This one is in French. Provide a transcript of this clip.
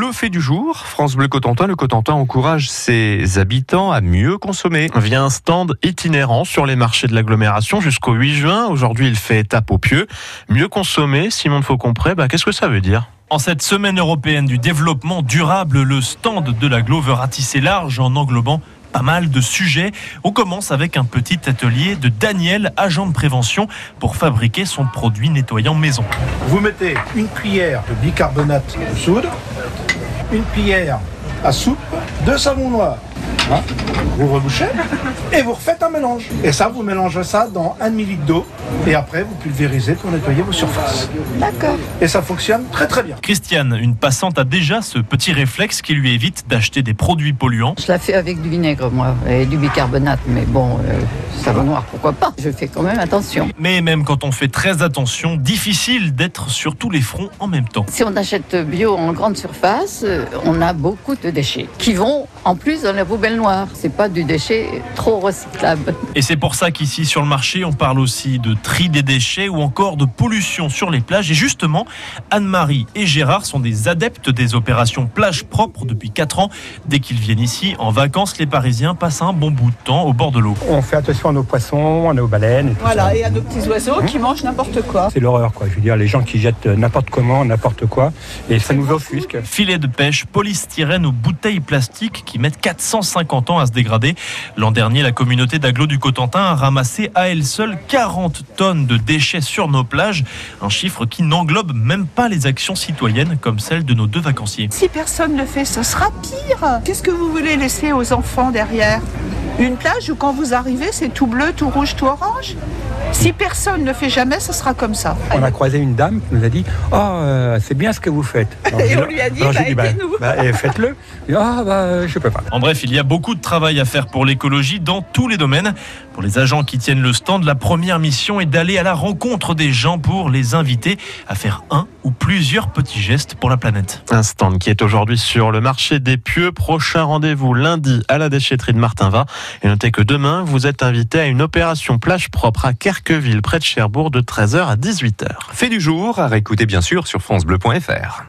Le fait du jour, France Bleu Cotentin, le Cotentin encourage ses habitants à mieux consommer. Via un stand itinérant sur les marchés de l'agglomération jusqu'au 8 juin. Aujourd'hui, il fait étape au pieu. Mieux consommer, Simon de Faucompré, bah, qu'est-ce que ça veut dire? En cette semaine européenne du développement durable, le stand de la Glo veut ratisser large en englobant pas mal de sujets. On commence avec un petit atelier de Daniel, agent de prévention, pour fabriquer son produit nettoyant maison. Vous mettez une cuillère de bicarbonate de soude, une cuillère à soupe, deux savons noirs. Hein vous rebouchez et vous refaites un mélange. Et ça, vous mélangez ça dans un millilitre d'eau et après vous pulvérisez pour nettoyer vos surfaces. D'accord. Et ça fonctionne très très bien. Christiane, une passante, a déjà ce petit réflexe qui lui évite d'acheter des produits polluants. Je la fais avec du vinaigre, moi, et du bicarbonate, mais bon, euh, savon noir, pourquoi pas? Je fais quand même attention. Mais même quand on fait très attention, difficile d'être sur tous les fronts en même temps. Si on achète bio en grande surface, euh, on a beaucoup de déchets qui vont en plus dans la poubelle C'est pas du déchet trop recyclable. Et c'est pour ça qu'ici sur le marché, on parle aussi de tri des déchets ou encore de pollution sur les plages. Et justement, Anne-Marie et Gérard sont des adeptes des opérations plage propre depuis 4 ans. Dès qu'ils viennent ici en vacances, les Parisiens passent un bon bout de temps au bord de l'eau. On fait attention à nos poissons, à nos baleines. Et tout Voilà, ça. et à nos petits oiseaux qui mangent n'importe quoi. C'est l'horreur, quoi. Je veux dire, les gens qui jettent n'importe comment, n'importe quoi, et ça nous offusque. Filets de pêche, polystyrène ou bouteilles plastiques qui mettent 450 à se dégrader. L'an dernier, la communauté d'agglo du Cotentin a ramassé à elle seule 40 tonnes de déchets sur nos plages, un chiffre qui n'englobe même pas les actions citoyennes comme celle de nos deux vacanciers. Si personne ne le fait, ce sera pire. Qu'est-ce que vous voulez laisser aux enfants derrière? Une plage où quand vous arrivez, c'est tout bleu, tout rouge, tout orange? Si personne ne le fait jamais, ce sera comme ça. On a croisé une dame qui nous a dit Oh, euh, c'est bien ce que vous faites. Alors, Et on lui a dit, bah, bah, aidez-nous. bah, faites-le. Ah, bah, je peux pas. En bref, il y a beaucoup de travail à faire pour l'écologie dans tous les domaines. Pour les agents qui tiennent le stand, la première mission est d'aller à la rencontre des gens pour les inviter à faire un ou plusieurs petits gestes pour la planète. Un stand qui est aujourd'hui sur le marché des Pieux. Prochain rendez-vous lundi à la déchetterie de Martinva. Et notez que demain, vous êtes invité à une opération plage propre à Kerqueville, près de Cherbourg, de 13h à 18h. Fait du jour, à réécouter bien sûr sur francebleu.fr.